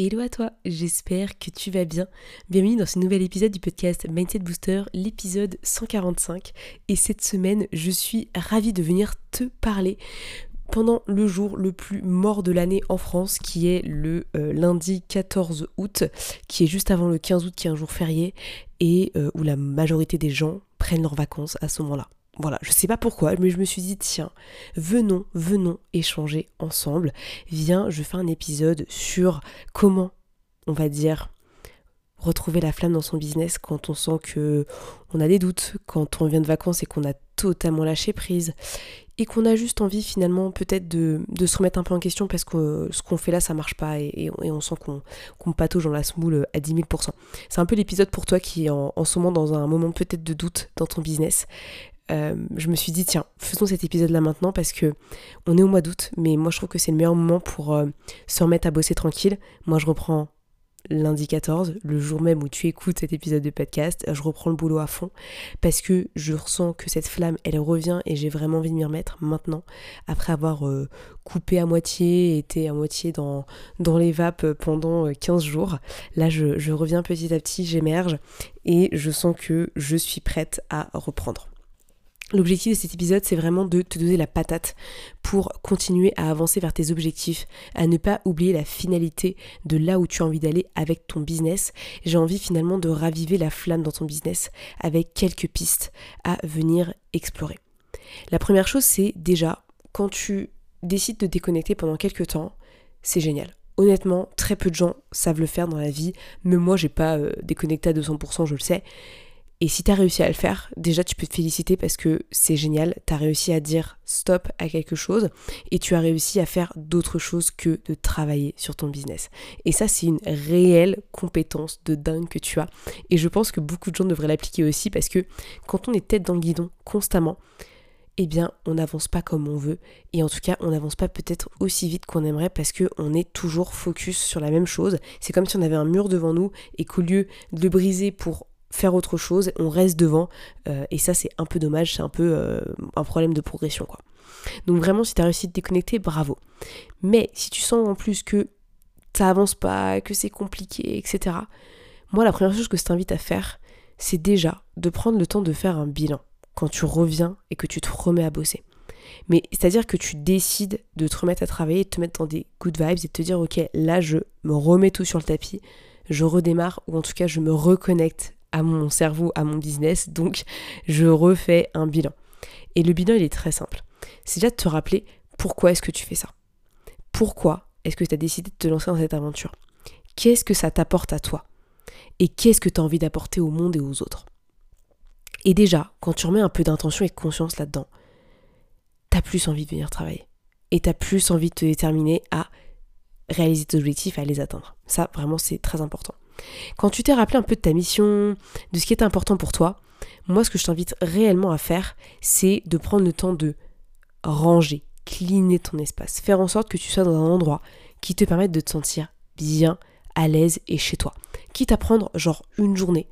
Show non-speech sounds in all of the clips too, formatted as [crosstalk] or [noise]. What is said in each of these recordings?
Hello à toi, j'espère que tu vas bien. Bienvenue dans ce nouvel épisode du podcast Mindset Booster, l'épisode 145. Et cette semaine, je suis ravie de venir te parler pendant le jour le plus mort de l'année en France, qui est le euh, lundi 14 août, qui est juste avant le 15 août, qui est un jour férié, et euh, où la majorité des gens prennent leurs vacances à ce moment-là. Voilà, je sais pas pourquoi, mais je me suis dit, tiens, venons, venons échanger ensemble. Viens, je fais un épisode sur comment, on va dire, retrouver la flamme dans son business quand on sent que on a des doutes, quand on vient de vacances et qu'on a totalement lâché prise et qu'on a juste envie finalement peut-être de, se remettre un peu en question parce que ce qu'on fait là ça marche pas et, on sent qu'on qu patauge dans la smoule à 10 000%. C'est un peu l'épisode pour toi qui est en ce moment dans un moment peut-être de doute dans ton business. Euh, je me suis dit tiens faisons cet épisode là maintenant parce que on est au mois d'août mais moi je trouve que c'est le meilleur moment pour euh, se remettre à bosser tranquille. Moi je reprends lundi 14 le jour même où tu écoutes cet épisode de podcast je reprends le boulot à fond parce que je ressens que cette flamme elle revient et j'ai vraiment envie de m'y remettre maintenant. Après avoir euh, coupé à moitié été à moitié dans, les vapes pendant 15 jours là je reviens petit à petit j'émerge et je sens que je suis prête à reprendre L'objectif de cet épisode, c'est vraiment de te donner la patate pour continuer à avancer vers tes objectifs, à ne pas oublier la finalité de là où tu as envie d'aller avec ton business. J'ai envie finalement de raviver la flamme dans ton business avec quelques pistes à venir explorer. La première chose, c'est déjà, quand tu décides de déconnecter pendant quelques temps, c'est génial. Honnêtement, très peu de gens savent le faire dans la vie. Même moi, j'ai pas euh, déconnecté à 200%, je le sais. Et si tu as réussi à le faire, déjà tu peux te féliciter parce que c'est génial, tu as réussi à dire stop à quelque chose et tu as réussi à faire d'autres choses que de travailler sur ton business. Et ça c'est une réelle compétence de dingue que tu as. Et je pense que beaucoup de gens devraient l'appliquer aussi parce que quand on est tête dans le guidon constamment, eh bien, on n'avance pas comme on veut. Et en tout cas, on n'avance pas peut-être aussi vite qu'on aimerait parce qu'on est toujours focus sur la même chose. C'est comme si on avait un mur devant nous et qu'au lieu de le briser pour faire autre chose, on reste devant euh, et ça c'est un peu dommage, c'est un peu euh, un problème de progression quoi. Donc vraiment si tu as réussi à te déconnecter, bravo. Mais si tu sens en plus que ça pas, que c'est compliqué, etc. Moi la première chose que je t'invite à faire, c'est déjà de prendre le temps de faire un bilan quand tu reviens et que tu te remets à bosser. Mais c'est-à-dire que tu décides de te remettre à travailler, de te mettre dans des good vibes et de te dire ok là je me remets tout sur le tapis, je redémarre ou en tout cas je me reconnecte à mon cerveau, à mon business, donc je refais un bilan. Et le bilan, il est très simple. C'est déjà de te rappeler pourquoi est-ce que tu fais ça. Pourquoi est-ce que tu as décidé de te lancer dans cette aventure? Qu'est-ce que ça t'apporte à toi? Et qu'est-ce que tu as envie d'apporter au monde et aux autres? Et déjà, quand tu remets un peu d'intention et de conscience là-dedans, tu as plus envie de venir travailler. Et tu as plus envie de te déterminer à réaliser tes objectifs, à les atteindre. Ça, vraiment, c'est très important. Quand tu t'es rappelé un peu de ta mission, de ce qui est important pour toi, moi ce que je t'invite réellement à faire, c'est de prendre le temps de ranger, cleaner ton espace, faire en sorte que tu sois dans un endroit qui te permette de te sentir bien, à l'aise et chez toi. Quitte à prendre genre une journée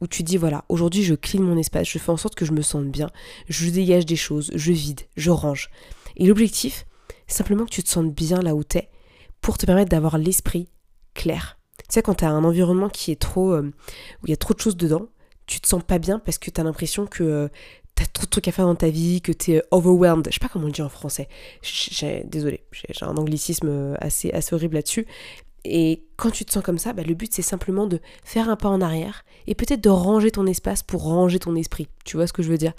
où tu dis voilà, aujourd'hui je clean mon espace, je fais en sorte que je me sente bien, je dégage des choses, je vide, je range. Et l'objectif, simplement que tu te sentes bien là où t'es pour te permettre d'avoir l'esprit clair, sais, quand tu as un environnement qui est trop. Euh, où il y a trop de choses dedans, tu te sens pas bien parce que tu as l'impression que euh, tu as trop de trucs à faire dans ta vie, que tu es euh, overwhelmed. Je sais pas comment on le dit en français. Désolée, j'ai un anglicisme assez, assez horrible là-dessus. Et quand tu te sens comme ça, bah, le but c'est simplement de faire un pas en arrière et peut-être de ranger ton espace pour ranger ton esprit. Tu vois ce que je veux dire?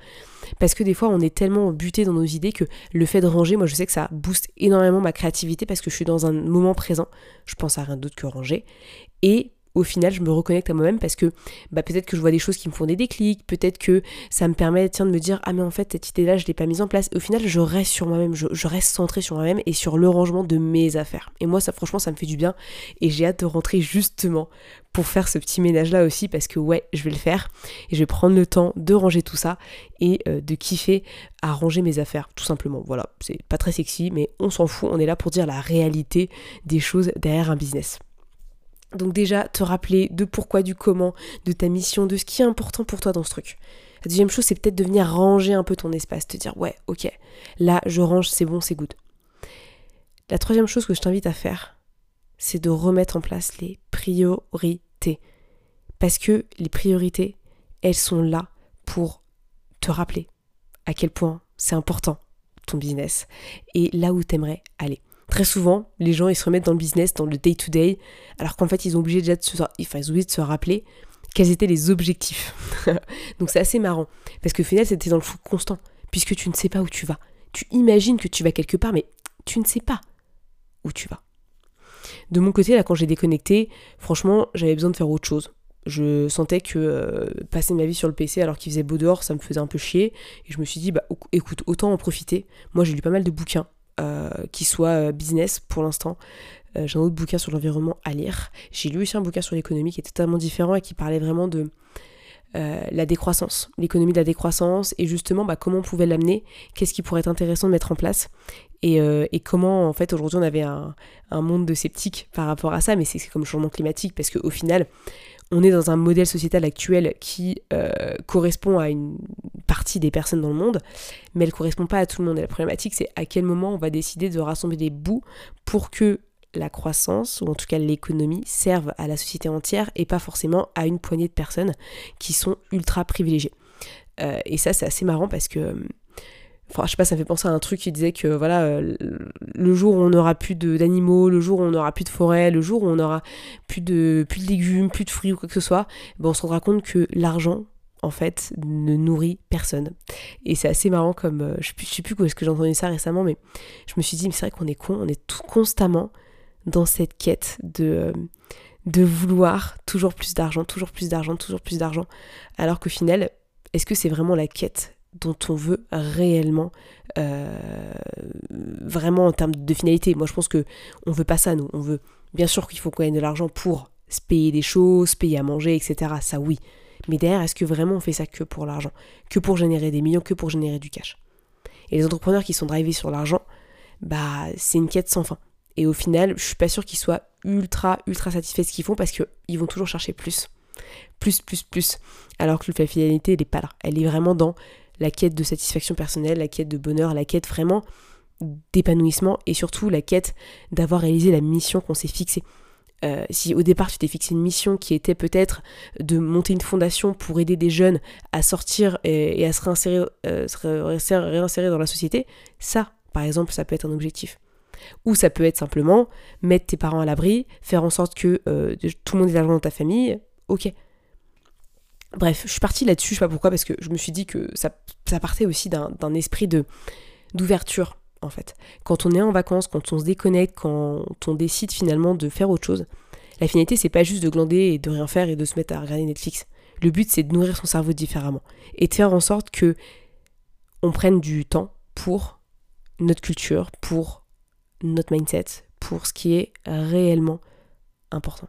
Parce que des fois on est tellement buté dans nos idées que le fait de ranger, moi je sais que ça booste énormément ma créativité parce que je suis dans un moment présent. Je pense à rien d'autre que ranger. Et au final, je me reconnecte à moi-même parce que bah, peut-être que je vois des choses qui me font des déclics, peut-être que ça me permet de me dire ah mais en fait cette idée-là je l'ai pas mise en place. au final, je reste sur moi-même, je, reste centrée sur moi-même et sur le rangement de mes affaires. Et moi, ça franchement, ça me fait du bien et j'ai hâte de rentrer justement pour faire ce petit ménage-là aussi parce que ouais, je vais le faire et je vais prendre le temps de ranger tout ça et euh, de kiffer à ranger mes affaires, tout simplement. Voilà, c'est pas très sexy, mais on s'en fout, on est là pour dire la réalité des choses derrière un business. Donc déjà, te rappeler de pourquoi, du comment, de ta mission, de ce qui est important pour toi dans ce truc. La deuxième chose, c'est peut-être de venir ranger un peu ton espace, te dire ouais, ok, là je range, c'est bon, c'est good. La troisième chose que je t'invite à faire, c'est de remettre en place les priorités. Parce que les priorités, elles sont là pour te rappeler à quel point c'est important ton business et là où tu aimerais aller. Très souvent, les gens ils se remettent dans le business, dans le day-to-day, alors qu'en fait ils ont obligé déjà de se, enfin, ils de se rappeler quels étaient les objectifs. [laughs] Donc c'est assez marrant, parce que au final c'était dans le flou constant, puisque tu ne sais pas où tu vas. Tu imagines que tu vas quelque part, mais tu ne sais pas où tu vas. De mon côté, là, quand j'ai déconnecté, franchement, j'avais besoin de faire autre chose. Je sentais que euh, passer ma vie sur le PC alors qu'il faisait beau dehors, ça me faisait un peu chier. Et je me suis dit, bah écoute, autant en profiter. Moi, j'ai lu pas mal de bouquins qui soient euh, business pour l'instant. j'ai un autre bouquin sur l'environnement à lire. J'ai lu aussi un bouquin sur l'économie qui est totalement différent et qui parlait vraiment de la décroissance, l'économie de la décroissance et justement bah, comment on pouvait l'amener, qu'est-ce qui pourrait être intéressant de mettre en place. Euh, et, comment en fait aujourd'hui on avait un, monde de sceptiques par rapport à ça, mais c'est comme le changement climatique parce qu'au final on est dans un modèle sociétal actuel qui euh, correspond à une partie des personnes dans le monde, mais elle correspond pas à tout le monde. Et la problématique c'est à quel moment on va décider de rassembler les bouts pour que la croissance, ou en tout cas l'économie, serve à la société entière et pas forcément à une poignée de personnes qui sont ultra privilégiées. Euh, et ça c'est assez marrant parce que Enfin, je sais pas, ça fait penser à un truc qui disait que voilà, euh, le jour où on n'aura plus d'animaux, le jour où on n'aura plus de forêt, le jour où on n'aura plus de, plus de légumes, plus de fruits ou quoi que ce soit, ben on se rendra compte que l'argent, en fait, ne nourrit personne. Et c'est assez marrant comme. Euh, je, sais sais plus où est-ce que j'ai entendu ça récemment, mais je me suis dit, mais c'est vrai qu'on est con, on est tout constamment dans cette quête de. Euh, de vouloir toujours plus d'argent, toujours plus d'argent, toujours plus d'argent. Alors qu'au final, est-ce que c'est vraiment la quête dont on veut réellement, euh, vraiment en termes de finalité? Moi, je pense que on veut pas ça, nous. On veut, bien sûr qu'il faut qu'on ait de l'argent pour se payer des choses, payer à manger, etc. Ça, oui. Mais derrière, est-ce que vraiment on fait ça que pour l'argent Que pour générer des millions, que pour générer du cash? Et les entrepreneurs qui sont drivés sur l'argent, bah, c'est une quête sans fin. Et au final, je suis pas sûre qu'ils soient ultra, ultra satisfaits de ce qu'ils font parce qu'ils vont toujours chercher plus. Plus, plus, plus. Alors que la finalité, elle n'est pas là. Elle est vraiment dans la quête de satisfaction personnelle, la quête de bonheur, la quête vraiment d'épanouissement et surtout la quête d'avoir réalisé la mission qu'on s'est fixée. Euh, si au départ tu t'es fixé une mission qui était peut-être de monter une fondation pour aider des jeunes à sortir et, à se réinsérer, euh, réinsérer dans la société, ça, par exemple, ça peut être un objectif. Ou ça peut être simplement mettre tes parents à l'abri, faire en sorte que euh, tout le monde ait l'argent dans ta famille, ok. Bref, je suis partie là-dessus, je sais pas pourquoi, parce que je me suis dit que ça, partait aussi d'un esprit de d'ouverture, en fait. Quand on est en vacances, quand on se déconnecte, quand on décide finalement de faire autre chose, la finalité, c'est pas juste de glander et de rien faire et de se mettre à regarder Netflix. Le but, c'est de nourrir son cerveau différemment et de faire en sorte que on prenne du temps pour notre culture, pour notre mindset, pour ce qui est réellement important.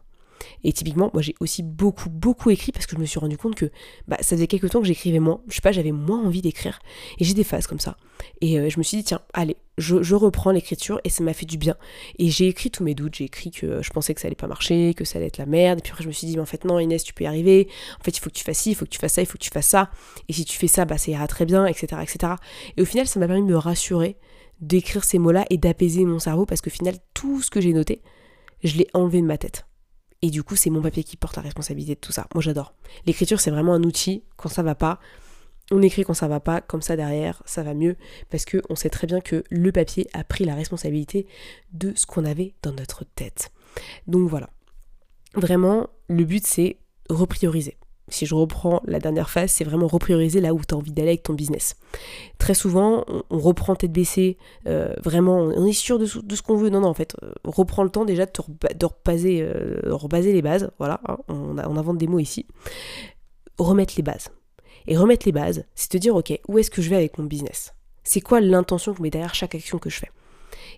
Et typiquement, moi j'ai aussi beaucoup, beaucoup écrit parce que je me suis rendu compte que bah, ça faisait quelques temps que j'écrivais moins. Je sais pas, j'avais moins envie d'écrire. Et j'ai des phases comme ça. Et euh, je me suis dit, tiens, allez, je, reprends l'écriture et ça m'a fait du bien. Et j'ai écrit tous mes doutes. J'ai écrit que je pensais que ça allait pas marcher, que ça allait être la merde. Et puis après, je me suis dit, mais en fait, non, Inès, tu peux y arriver. En fait, il faut que tu fasses ci, il faut que tu fasses ça, il faut que tu fasses ça. Et si tu fais ça, bah ça ira très bien, etc. etc. Et au final, ça m'a permis de me rassurer, d'écrire ces mots-là et d'apaiser mon cerveau parce qu'au final, tout ce que j'ai noté, je l'ai enlevé de ma tête. Et du coup, c'est mon papier qui porte la responsabilité de tout ça. Moi, j'adore. L'écriture, c'est vraiment un outil. Quand ça va pas, on écrit quand ça va pas. Comme ça, derrière, ça va mieux. Parce qu'on sait très bien que le papier a pris la responsabilité de ce qu'on avait dans notre tête. Donc voilà. Vraiment, le but, c'est reprioriser. Si je reprends la dernière phase, c'est vraiment reprioriser là où tu as envie d'aller avec ton business. Très souvent, on, reprend tête baissée, euh, vraiment, on est sûr de, ce qu'on veut. Non, non, en fait, euh, reprends le temps déjà de, te euh, les bases. Voilà, hein, on, on invente des mots ici. Remettre les bases. Et remettre les bases, c'est te dire, ok, où est-ce que je vais avec mon business? C'est quoi l'intention que je mets derrière chaque action que je fais?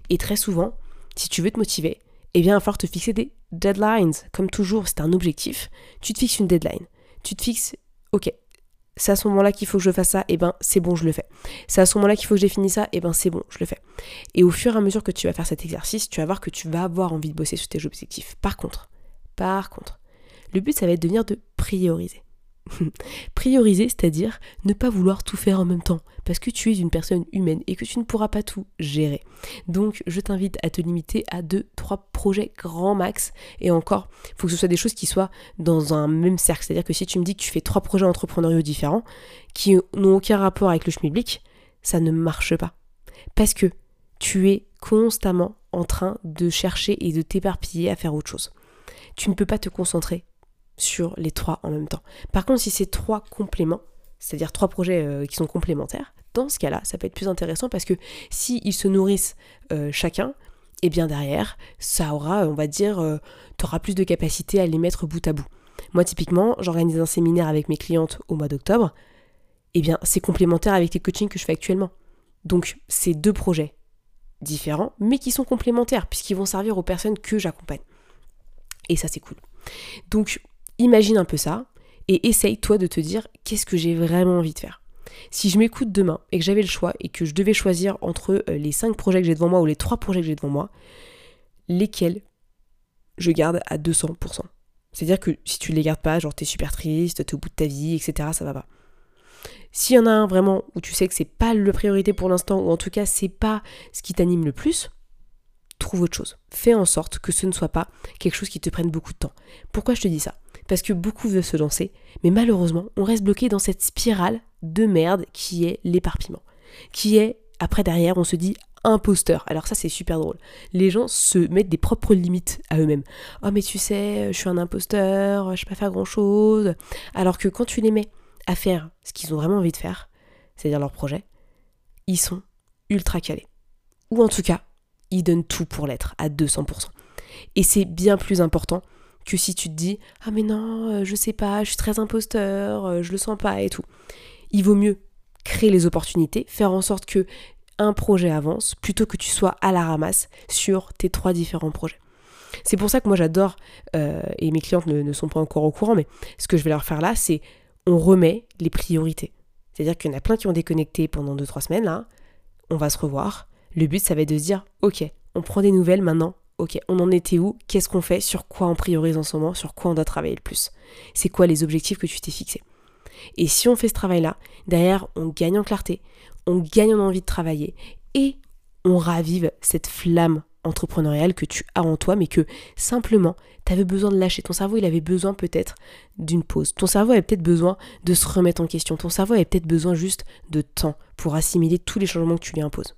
Et très souvent, si tu veux te motiver, eh bien, il va falloir te fixer des deadlines. Comme toujours, c'est un objectif, tu te fixes une deadline tu te fixes, ok, c'est à ce moment-là qu'il faut que je fasse ça, et eh ben c'est bon, je le fais. C'est à ce moment-là qu'il faut que j'ai fini ça, et eh ben c'est bon, je le fais. Et au fur et à mesure que tu vas faire cet exercice, tu vas voir que tu vas avoir envie de bosser sur tes objectifs. Par contre, par contre, le but ça va être de venir de prioriser. [laughs] Prioriser, c'est-à-dire ne pas vouloir tout faire en même temps, parce que tu es une personne humaine et que tu ne pourras pas tout gérer. Donc je t'invite à te limiter à 2-3 projets grand max, et encore, il faut que ce soit des choses qui soient dans un même cercle, c'est-à-dire que si tu me dis que tu fais trois projets entrepreneuriaux différents, qui n'ont aucun rapport avec le schmilblick, ça ne marche pas. Parce que tu es constamment en train de chercher et de t'éparpiller à faire autre chose. Tu ne peux pas te concentrer sur les trois en même temps. Par contre, si c'est trois compléments, c'est-à-dire trois projets euh, qui sont complémentaires, dans ce cas-là, ça peut être plus intéressant parce que s'ils se nourrissent euh, chacun, et eh bien derrière, ça aura, on va dire, euh, tu auras plus de capacité à les mettre bout à bout. Moi, typiquement, j'organise un séminaire avec mes clientes au mois d'octobre, et eh bien c'est complémentaire avec les coachings que je fais actuellement. Donc, c'est deux projets différents, mais qui sont complémentaires, puisqu'ils vont servir aux personnes que j'accompagne. Et ça, c'est cool. Donc, Imagine un peu ça et essaye toi de te dire qu'est-ce que j'ai vraiment envie de faire? Si je m'écoute demain et que j'avais le choix et que je devais choisir entre euh, les 5 projets que j'ai devant moi ou les 3 projets que j'ai devant moi, lesquels je garde à 200%. C'est-à-dire que si tu ne les gardes pas, genre t'es super triste, t'es au bout de ta vie, etc., ça va pas. S'il y en a un vraiment où tu sais que c'est pas la priorité pour l'instant, ou en tout cas c'est pas ce qui t'anime le plus, trouve autre chose. Fais en sorte que ce ne soit pas quelque chose qui te prenne beaucoup de temps. Pourquoi je te dis ça? Parce que beaucoup veulent se lancer, mais malheureusement, on reste bloqué dans cette spirale de merde qui est l'éparpillement. Qui est, après derrière, on se dit imposteur. Alors ça c'est super drôle. Les gens se mettent des propres limites à eux-mêmes. Oh mais tu sais, je suis un imposteur, je sais pas faire grand-chose. Alors que quand tu les mets à faire ce qu'ils ont vraiment envie de faire, c'est-à-dire leur projet, ils sont ultra calés. Ou en tout cas, ils donnent tout pour l'être à 200%. Et c'est bien plus important que si tu te dis ah mais non, euh, je sais pas, je suis très imposteur, euh, je le sens pas et tout. Il vaut mieux créer les opportunités, faire en sorte que un projet avance plutôt que tu sois à la ramasse sur tes trois différents projets. C'est pour ça que moi j'adore, euh, et mes clientes ne, ne, sont pas encore au courant, mais ce que je vais leur faire là, c'est on remet les priorités. C'est-à-dire qu'il y en a plein qui ont déconnecté pendant 2-3 semaines là, on va se revoir, le but, ça va être de se dire, ok, on prend des nouvelles maintenant, ok, on en était où, qu'est-ce qu'on fait, sur quoi on priorise en ce moment, sur quoi on doit travailler le plus? C'est quoi les objectifs que tu t'es fixés? Et si on fait ce travail-là, derrière, on gagne en clarté, on gagne en envie de travailler et on ravive cette flamme entrepreneuriale que tu as en toi, mais que simplement, tu avais besoin de lâcher. Ton cerveau, il avait besoin peut-être d'une pause. Ton cerveau avait peut-être besoin de se remettre en question. Ton cerveau avait peut-être besoin juste de temps pour assimiler tous les changements que tu lui imposes.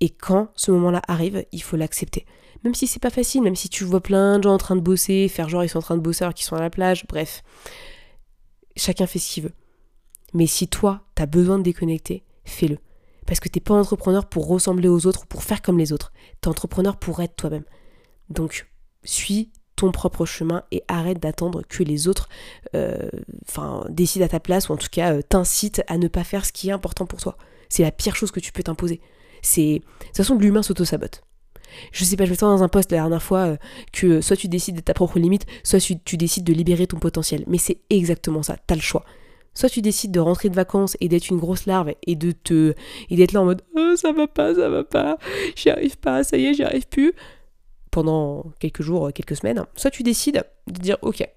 Et quand ce moment-là arrive, il faut l'accepter. Même si c'est pas facile, même si tu vois plein de gens en train de bosser, faire genre ils sont en train de bosser alors qu'ils sont à la plage, bref. Chacun fait ce qu'il veut. Mais si toi, t'as besoin de déconnecter, fais-le. Parce que t'es pas entrepreneur pour ressembler aux autres ou pour faire comme les autres. T'es entrepreneur pour être toi-même. Donc, suis ton propre chemin et arrête d'attendre que les autres euh, décident à ta place ou en tout cas euh, t'incitent à ne pas faire ce qui est important pour toi. C'est la pire chose que tu peux t'imposer. C'est. De toute façon, l'humain s'auto-sabote. Je sais pas, je me dans un poste la dernière fois euh, que soit tu décides de ta propre limite, soit tu, décides de libérer ton potentiel. Mais c'est exactement ça, t'as le choix. Soit tu décides de rentrer de vacances et d'être une grosse larve et de te d'être là en mode oh, ça va pas, ça va pas, j'y arrive pas, ça y est, j'y arrive plus pendant quelques jours, quelques semaines. Soit tu décides de dire ok,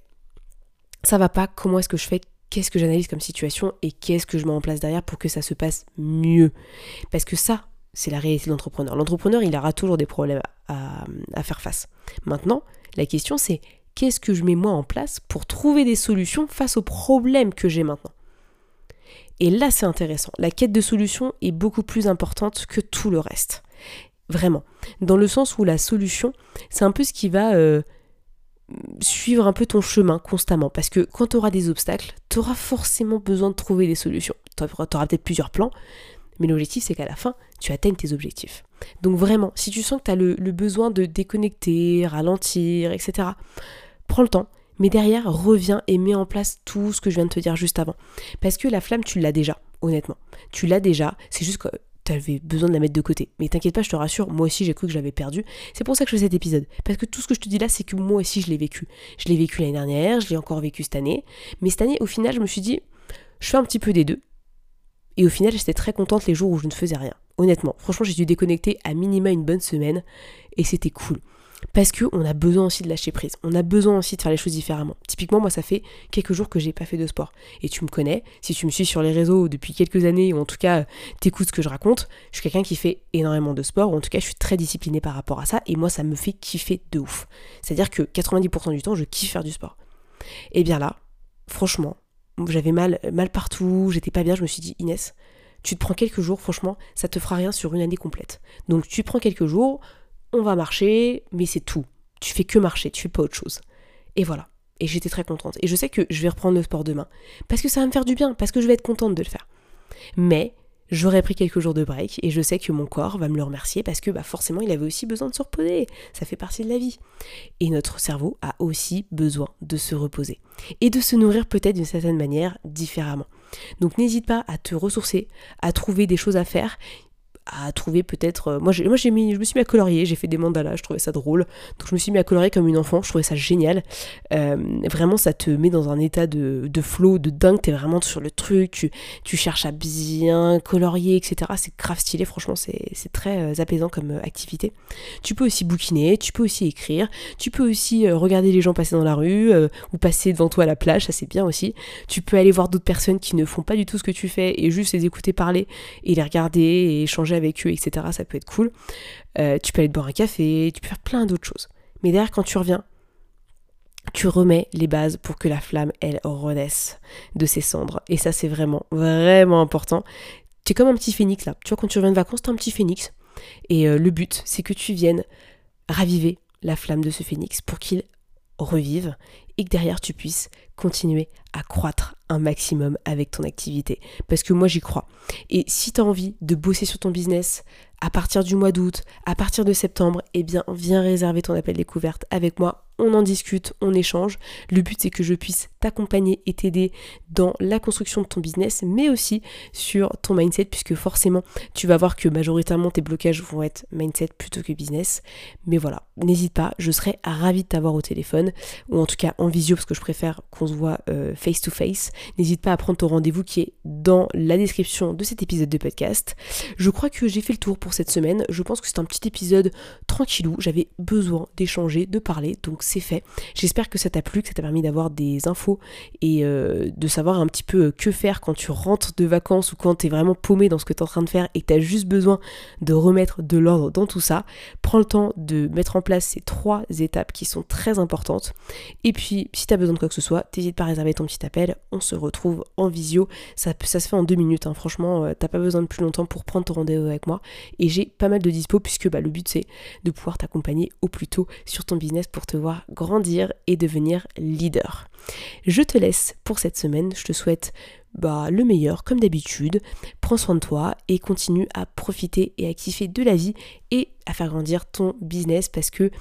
ça va pas, comment est-ce que je fais qu'est-ce que j'analyse comme situation et qu'est-ce que je mets en place derrière pour que ça se passe mieux. Parce que ça, c'est la réalité de l'entrepreneur. L'entrepreneur, il aura toujours des problèmes à, faire face. Maintenant, la question c'est qu'est-ce que je mets moi en place pour trouver des solutions face aux problèmes que j'ai maintenant? Et là, c'est intéressant. La quête de solution est beaucoup plus importante que tout le reste. Vraiment. Dans le sens où la solution, c'est un peu ce qui va euh, suivre un peu ton chemin constamment. Parce que quand tu auras des obstacles, tu auras forcément besoin de trouver des solutions. Tu auras peut-être plusieurs plans, mais l'objectif c'est qu'à la fin, tu atteignes tes objectifs. Donc vraiment, si tu sens que tu as le, besoin de déconnecter, ralentir, etc., prends le temps. Mais derrière, reviens et mets en place tout ce que je viens de te dire juste avant. Parce que la flamme, tu l'as déjà, honnêtement. Tu l'as déjà, c'est juste que tu avais besoin de la mettre de côté. Mais t'inquiète pas, je te rassure, moi aussi j'ai cru que je l'avais perdu. C'est pour ça que je fais cet épisode. Parce que tout ce que je te dis là, c'est que moi aussi je l'ai vécu. Je l'ai vécu l'année dernière, je l'ai encore vécu cette année. Mais cette année, au final, je me suis dit, je fais un petit peu des deux. Et au final, j'étais très contente les jours où je ne faisais rien. Honnêtement, franchement, j'ai dû déconnecter à minima une bonne semaine et c'était cool. Parce qu'on a besoin aussi de lâcher prise. On a besoin aussi de faire les choses différemment. Typiquement, moi, ça fait quelques jours que j'ai pas fait de sport. Et tu me connais, si tu me suis sur les réseaux depuis quelques années, ou en tout cas t'écoutes ce que je raconte, je suis quelqu'un qui fait énormément de sport, ou en tout cas je suis très disciplinée par rapport à ça, et moi ça me fait kiffer de ouf. C'est-à-dire que 90% du temps, je kiffe faire du sport. Et bien là, franchement, j'avais mal, mal partout, j'étais pas bien, je me suis dit, Inès, tu te prends quelques jours, franchement, ça te fera rien sur une année complète. Donc tu prends quelques jours, on va marcher, mais c'est tout. Tu fais que marcher, tu fais pas autre chose. Et voilà. Et j'étais très contente. Et je sais que je vais reprendre le sport demain. Parce que ça va me faire du bien, parce que je vais être contente de le faire. Mais j'aurais pris quelques jours de break et je sais que mon corps va me le remercier parce que bah, forcément il avait aussi besoin de se reposer. Ça fait partie de la vie. Et notre cerveau a aussi besoin de se reposer. Et de se nourrir peut-être d'une certaine manière différemment. Donc n'hésite pas à te ressourcer, à trouver des choses à faire à trouver peut-être. Euh, moi, moi mis, je me suis mis à colorier, j'ai fait des mandalas, je trouvais ça drôle. Donc je me suis mis à colorier comme une enfant, je trouvais ça génial. Euh, vraiment, ça te met dans un état de, de flow, de dingue, t'es vraiment sur le truc, tu, tu cherches à bien colorier, etc. C'est grave stylé, franchement, c'est, c'est très euh, apaisant comme activité. Tu peux aussi bouquiner, tu peux aussi écrire, tu peux aussi regarder les gens passer dans la rue ou passer devant toi à la plage, ça c'est bien aussi. Tu peux aller voir d'autres personnes qui ne font pas du tout ce que tu fais et juste les écouter parler et les regarder et échanger avec eux, etc. Ça peut être cool. Euh, tu peux aller te boire un café, tu peux faire plein d'autres choses. Mais derrière, quand tu reviens, tu remets les bases pour que la flamme, elle, renaisse de ses cendres. Et ça, c'est vraiment, vraiment important. Tu es comme un petit phénix là. Tu vois, quand tu reviens de vacances, tu es un petit phénix. Et euh, le but, c'est que tu viennes raviver la flamme de ce phénix pour qu'il revive et que derrière tu puisses continuer à croître un maximum avec ton activité. Parce que moi j'y crois. Et si tu as envie de bosser sur ton business à partir du mois d'août, à partir de septembre, eh bien viens réserver ton appel découverte avec moi on en discute, on échange. Le but c'est que je puisse t'accompagner et t'aider dans la construction de ton business, mais aussi sur ton mindset, puisque forcément tu vas voir que majoritairement tes blocages vont être mindset plutôt que business. Mais voilà, n'hésite pas, je serais ravie de t'avoir au téléphone, ou en tout cas en visio, parce que je préfère qu'on se voit euh, face to face. N'hésite pas à prendre ton rendez-vous qui est dans la description de cet épisode de podcast. Je crois que j'ai fait le tour pour cette semaine. Je pense que c'est un petit épisode tranquillou. J'avais besoin d'échanger, de parler, donc c'est fait. J'espère que ça t'a plu, que ça t'a permis d'avoir des infos et euh, de savoir un petit peu euh, que faire quand tu rentres de vacances ou quand tu es vraiment paumé dans ce que tu es en train de faire et que tu as juste besoin de remettre de l'ordre dans tout ça. Prends le temps de mettre en place ces trois étapes qui sont très importantes. Et puis, si tu as besoin de quoi que ce soit, n'hésite pas à réserver ton petit appel. On se retrouve en visio. Ça, se fait en deux minutes. Hein. Franchement, euh, t'as pas besoin de plus longtemps pour prendre ton rendez-vous avec moi. Et j'ai pas mal de dispo puisque bah, le but c'est de pouvoir t'accompagner au plus tôt sur ton business pour te voir grandir et devenir leader. Je te laisse pour cette semaine, je te souhaite bah, le meilleur comme d'habitude. Prends soin de toi et continue à profiter et à kiffer de la vie et à faire grandir ton business parce que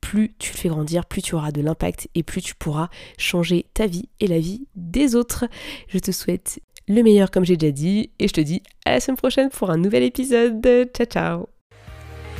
plus tu le fais grandir, plus tu auras de l'impact et plus tu pourras changer ta vie et la vie des autres. Je te souhaite le meilleur comme j'ai déjà dit et je te dis à la semaine prochaine pour un nouvel épisode. Ciao ciao